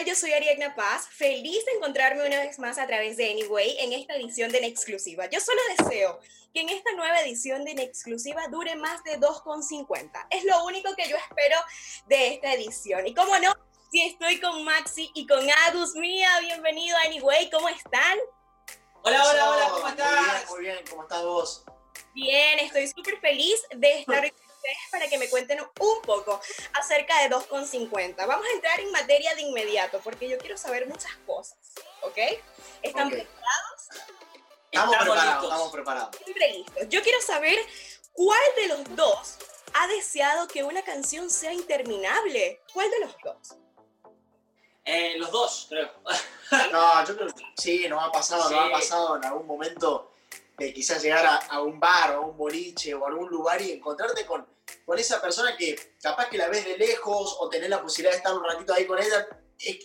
Hola, ¿qué tal? Yo soy Ariadna Paz, feliz de encontrarme una vez más a través de Anyway en esta edición de En Exclusiva. Yo solo deseo que en esta nueva edición de En Exclusiva dure más de 2,50. Es lo único que yo espero de esta edición. Y como no, si estoy con Maxi y con Adus Mía, bienvenido a Anyway, ¿cómo están? Hola, hola, hola, ¿cómo estás? Muy bien, muy bien, ¿cómo estás vos? Bien, estoy súper feliz de estar para que me cuenten un poco acerca de 2,50. Vamos a entrar en materia de inmediato porque yo quiero saber muchas cosas, ¿ok? ¿Están Ok. preparados? Estamos, preparados, estamos preparados. Siempre listos. Yo quiero saber cuál de los dos ha deseado que una canción sea interminable. ¿Cuál de los dos? Eh, los dos, creo. No, yo creo que sí, nos ha pasado, Sí. nos ha pasado en algún momento de quizás llegar a, un bar o a un boliche o a algún lugar y encontrarte con, con esa persona que capaz que la ves de lejos o tener la posibilidad de estar un ratito ahí con ella.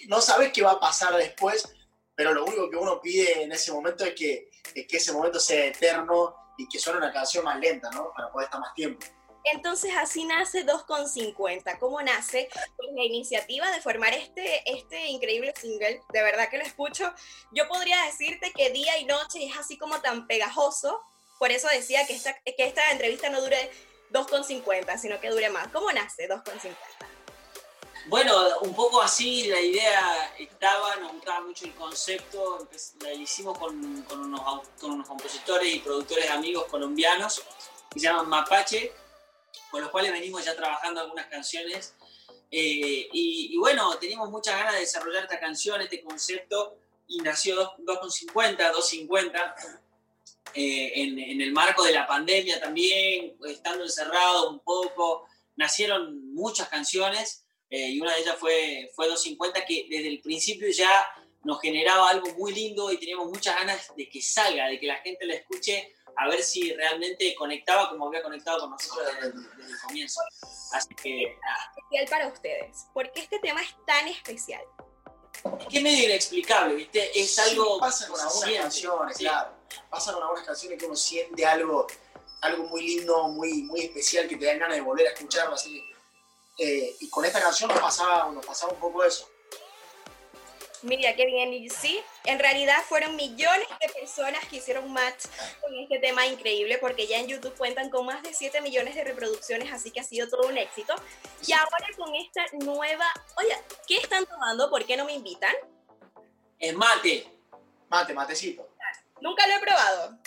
no sabes qué va a pasar después, pero lo único que uno pide en ese momento es que, es que ese momento sea eterno y que suene una canción más lenta, ¿no? Para poder estar más tiempo. Entonces así nace 2,50. ¿Cómo nace? Pues la iniciativa de formar este, este increíble single. De verdad que lo escucho. Yo podría decirte que día y noche es así como tan pegajoso. Por eso decía que esta, que esta entrevista no dure 2,50, sino que dure más. ¿Cómo nace 2,50? Bueno, un poco así la idea estaba, nos gustaba mucho el concepto, la hicimos con, con unos, con unos compositores y productores amigos colombianos que se llaman Mapache, con los cuales venimos ya trabajando algunas canciones. Eh, y, bueno, teníamos muchas ganas de desarrollar esta canción, este concepto, y nació dos- 2,50, 250, eh, en, en el marco de la pandemia también, estando encerrado un poco, nacieron muchas canciones eh, y una de ellas fue, fue 250 que desde el principio ya nos generaba algo muy lindo y teníamos muchas ganas de que salga, de que la gente la escuche, a ver si realmente conectaba como había conectado con nosotros desde, el- desde el comienzo. Así que nada, Especial para ustedes. ¿Por qué este tema es tan especial? es que es medio inexplicable, ¿viste? Es algo... Sí, pasa con algunas siente, canciones, sí. claro. Pasa con algunas canciones que uno siente algo, algo muy lindo, muy, muy especial, que te dan ganas de volver a escucharlo. Así eh, y con esta canción nos pasaba, nos pasaba un poco eso. Mira, qué bien. Y sí, en realidad fueron millones de personas que hicieron match con este tema increíble, porque ya en YouTube cuentan con más de 7 millones de reproducciones, así que ha sido todo un éxito. Y ahora con esta nueva. Oye, ¿qué están tomando? ¿Por qué no me invitan? Es mate. Mate, matecito. Nunca lo he probado.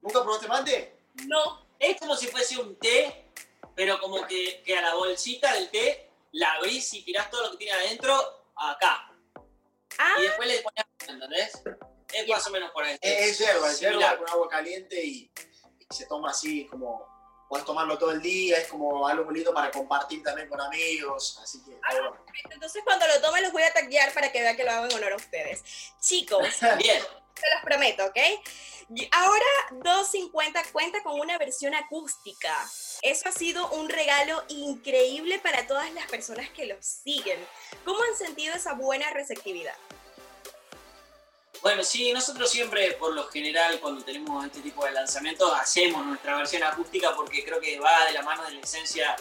¿Nunca probaste mate? No. Es como si fuese un té, pero como que, que a la bolsita del té la abrís y tirás todo lo que tiene adentro acá. Ah, Y después le pones, ¿entendés? Es más o menos por ahí. Es, yerba, es yerba con agua caliente y, y se toma así como. Puedes tomarlo todo el día, es como algo lindo para compartir también con amigos. Así que, está bueno. entonces cuando lo tome los voy a taggear para que vean que lo hago en honor a ustedes. Chicos, Bien. Se los prometo, ¿ok? Ahora 250 cuenta con una versión acústica. Eso ha sido un regalo increíble para todas las personas que los siguen. ¿Cómo han sentido esa buena receptividad? Bueno, sí, nosotros siempre, por lo general, cuando tenemos este tipo de lanzamientos, hacemos nuestra versión acústica porque creo que va de la mano de la esencia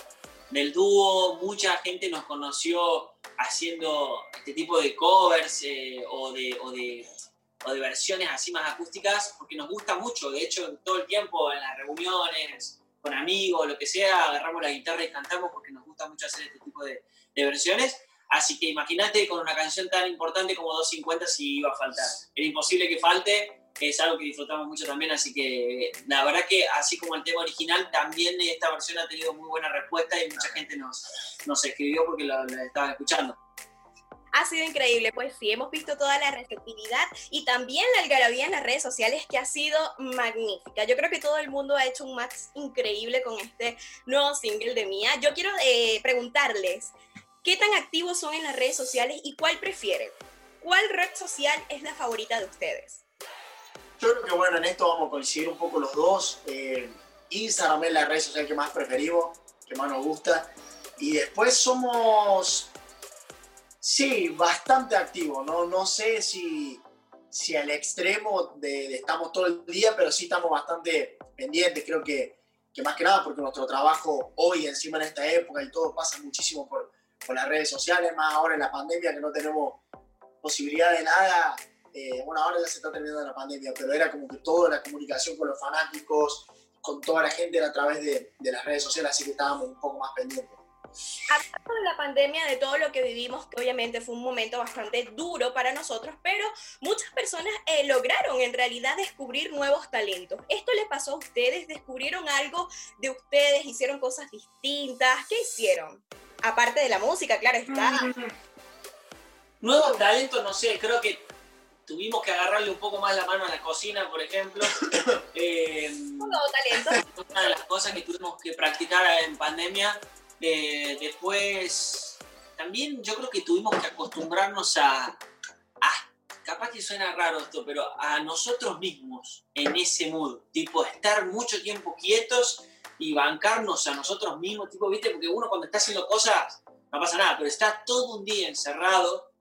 del dúo. Mucha gente nos conoció haciendo este tipo de covers eh, o, de, o de versiones así más acústicas porque nos gusta mucho. De hecho, todo el tiempo en las reuniones, con amigos, lo que sea, agarramos la guitarra y cantamos porque nos gusta mucho hacer este tipo de, de versiones. Así que imagínate con una canción tan importante como 250 si iba a faltar. Era imposible que falte, es algo que disfrutamos mucho también, así que la verdad que así como el tema original, también esta versión ha tenido muy buena respuesta y mucha gente nos, nos escribió porque la, la estaban escuchando. Ha sido increíble, pues sí, hemos visto toda la receptividad y también la algarabía en las redes sociales que ha sido magnífica. Yo creo que todo el mundo ha hecho un match increíble con este nuevo single de Mía. Yo quiero eh, preguntarles, ¿qué tan activos son en las redes sociales y cuál prefieren? ¿Cuál red social es la favorita de ustedes? Yo creo que bueno, en esto vamos a coincidir un poco los dos. Eh, Instagram es la red social que más preferimos, que más nos gusta. Y después somos, sí, bastante activos. No, no sé si, si al extremo de, estamos todo el día, pero sí estamos bastante pendientes. Creo que, que más que nada porque nuestro trabajo hoy, encima en esta época y todo, pasa muchísimo por, con las redes sociales, más ahora en la pandemia que no tenemos posibilidad de nada. Eh, bueno, ahora ya se está terminando la pandemia, pero era como que toda la comunicación con los fanáticos, con toda la gente era a través de las redes sociales, así que estábamos un poco más pendientes. Hablando de la pandemia, de todo lo que vivimos, que obviamente fue un momento bastante duro para nosotros, pero muchas personas eh, lograron en realidad descubrir nuevos talentos. ¿Esto le pasó a ustedes? ¿Descubrieron algo de ustedes? ¿Hicieron cosas distintas? ¿Qué hicieron? Aparte de la música, claro está. Nuevos talentos, no sé, creo que tuvimos que agarrarle un poco más la mano a la cocina, por ejemplo. Eh, nuevo talento. Una de las cosas que tuvimos que practicar en pandemia eh, después, también yo creo que tuvimos que acostumbrarnos a, a, capaz que suena raro esto, pero a nosotros mismos en ese mood, tipo estar mucho tiempo quietos y bancarnos a nosotros mismos, tipo, viste, porque uno cuando está haciendo cosas no pasa nada, pero está todo un día encerrado,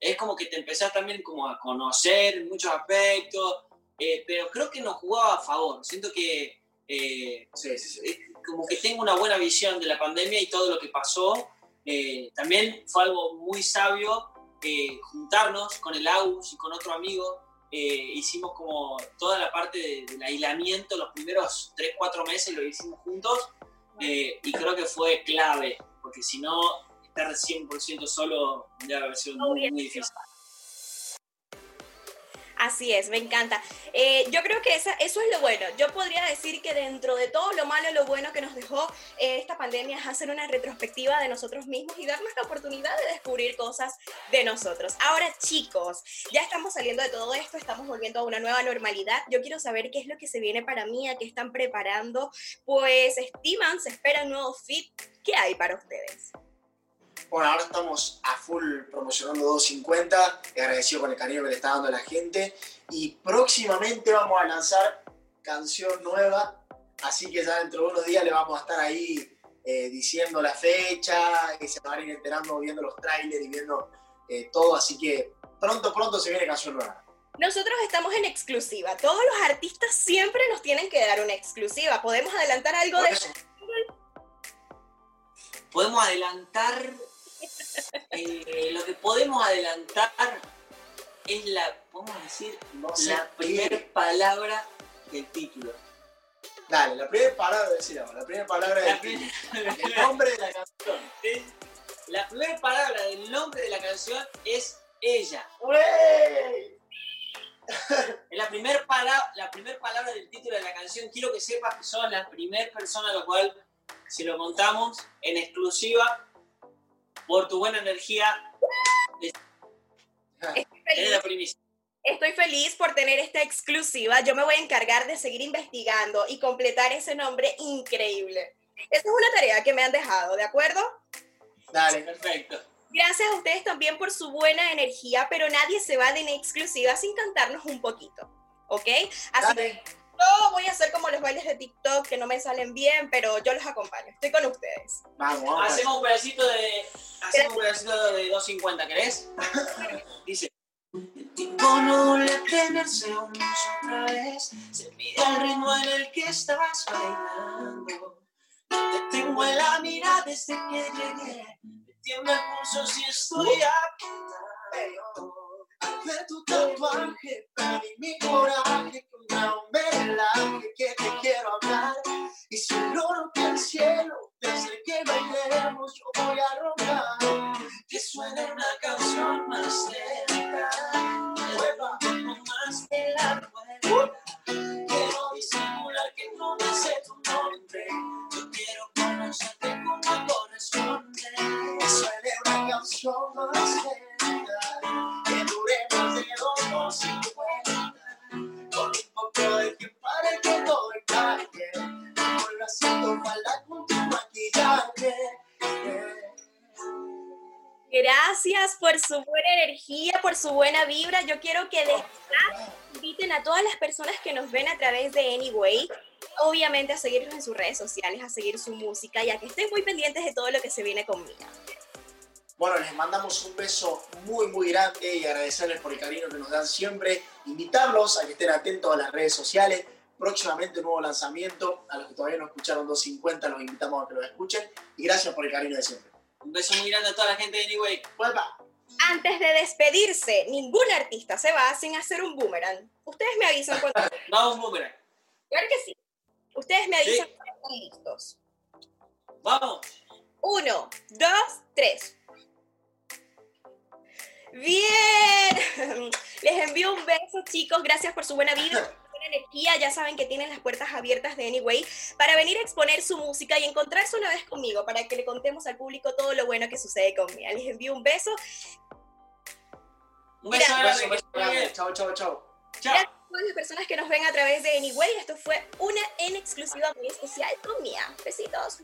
es como que te empezás también como a conocer muchos aspectos, eh, pero creo que nos jugaba a favor, siento que eh, sí, sí, sí como que tengo una buena visión de la pandemia y todo lo que pasó. Eh, también fue algo muy sabio eh, juntarnos con el AUS y con otro amigo. Eh, hicimos como toda la parte del aislamiento, los primeros 3, 4 meses lo hicimos juntos y creo que fue clave, porque si no, estar 100% solo ya haber sido muy, muy difícil. Así es, me encanta. Eh, yo creo que eso es lo bueno. Yo podría decir que dentro de todo lo malo, lo bueno que nos dejó eh, esta pandemia es hacer una retrospectiva de nosotros mismos y darnos la oportunidad de descubrir cosas de nosotros. Ahora, chicos, ya estamos saliendo de todo esto, estamos volviendo a una nueva normalidad. Yo quiero saber qué es lo que se viene para mí, a qué están preparando. Pues estiman, se espera un nuevo fit. ¿Qué hay para ustedes? Bueno, ahora estamos a full promocionando 250, agradecido con el cariño que le está dando a la gente. Y próximamente vamos a lanzar canción nueva, así que ya dentro de unos días le vamos a estar ahí eh, diciendo la fecha, y se van a ir enterando viendo los trailers y viendo eh, todo, así que pronto, pronto se viene canción nueva. Nosotros estamos en exclusiva. Todos los artistas siempre nos tienen que dar una exclusiva. ¿Podemos adelantar algo de eso? Podemos adelantar eh, lo que podemos adelantar es la, podemos decir, la primera palabra del título. Dale, la primera palabra, decir la primera palabra del título. El nombre de la canción. La primera palabra del nombre de la canción es ella. Es la primera palabra, la primera palabra del título de la canción. Quiero que sepas que son la primera persona a la cual, si lo montamos en exclusiva, por tu buena energía. Estoy feliz. por tener esta exclusiva. Yo me voy a encargar de seguir investigando y completar ese nombre increíble. Esa es una tarea que me han dejado, ¿de acuerdo? Dale, perfecto. Gracias a ustedes también por su buena energía, pero nadie se va de una exclusiva sin cantarnos un poquito, ¿ok? Así que no voy a hacer como los bailes de TikTok que no me salen bien, pero yo los acompaño. Estoy con ustedes. Vamos, Hacemos un pedacito de. Hacemos un pedacito de 250, ¿querés? Dice. El tiempo no vuelve a tenerse otra vez. Se mide el ritmo en el que estás bailando. Te tengo en la mira desde que llegué. Me tiembla el pulso si estoy apuntado. De tu tatuaje, para mi coraje un velaje que te quiero hablar. Y seguro que el cielo, desde que bailemos, yo voy a rogar que suene una canción más lenta. Nueva, no más de la cuenta. Quiero disimular que no me sé tu nombre. Yo quiero conocerte como corresponde. Que suene una canción más lenta. Por su buena energía, por su buena vibra. Yo quiero que de inviten a todas las personas que nos ven a través de Anyway, obviamente a seguirnos en sus redes sociales, a seguir su música y a que estén muy pendientes de todo lo que se viene conmigo. Bueno, les mandamos un beso muy, muy grande y agradecerles por el cariño que nos dan siempre. Invitarlos a que estén atentos a las redes sociales. Próximamente nuevo lanzamiento. A los que todavía no escucharon 250, los invitamos a que lo escuchen. Y gracias por el cariño de siempre. Un beso muy grande a toda la gente de Anyway. Vuelva. Antes de despedirse, ningún artista se va sin hacer un boomerang. Ustedes me avisan cuando... Vamos, boomerang. Claro que sí. Ustedes me avisan Sí. cuando están listos. Vamos. Uno, dos, tres. Bien. Les envío un beso, chicos. Gracias por su buena vida. energía. Ya saben que tienen las puertas abiertas de Anyway para venir a exponer su música y encontrarse una vez conmigo para que le contemos al público todo lo bueno que sucede conmigo. Les envío un beso. Un beso Un beso, bien. Chao, chao, chao. Chao. A todas las personas que nos ven a través de Anyway. Esto fue una en exclusiva muy especial con Mía. Besitos.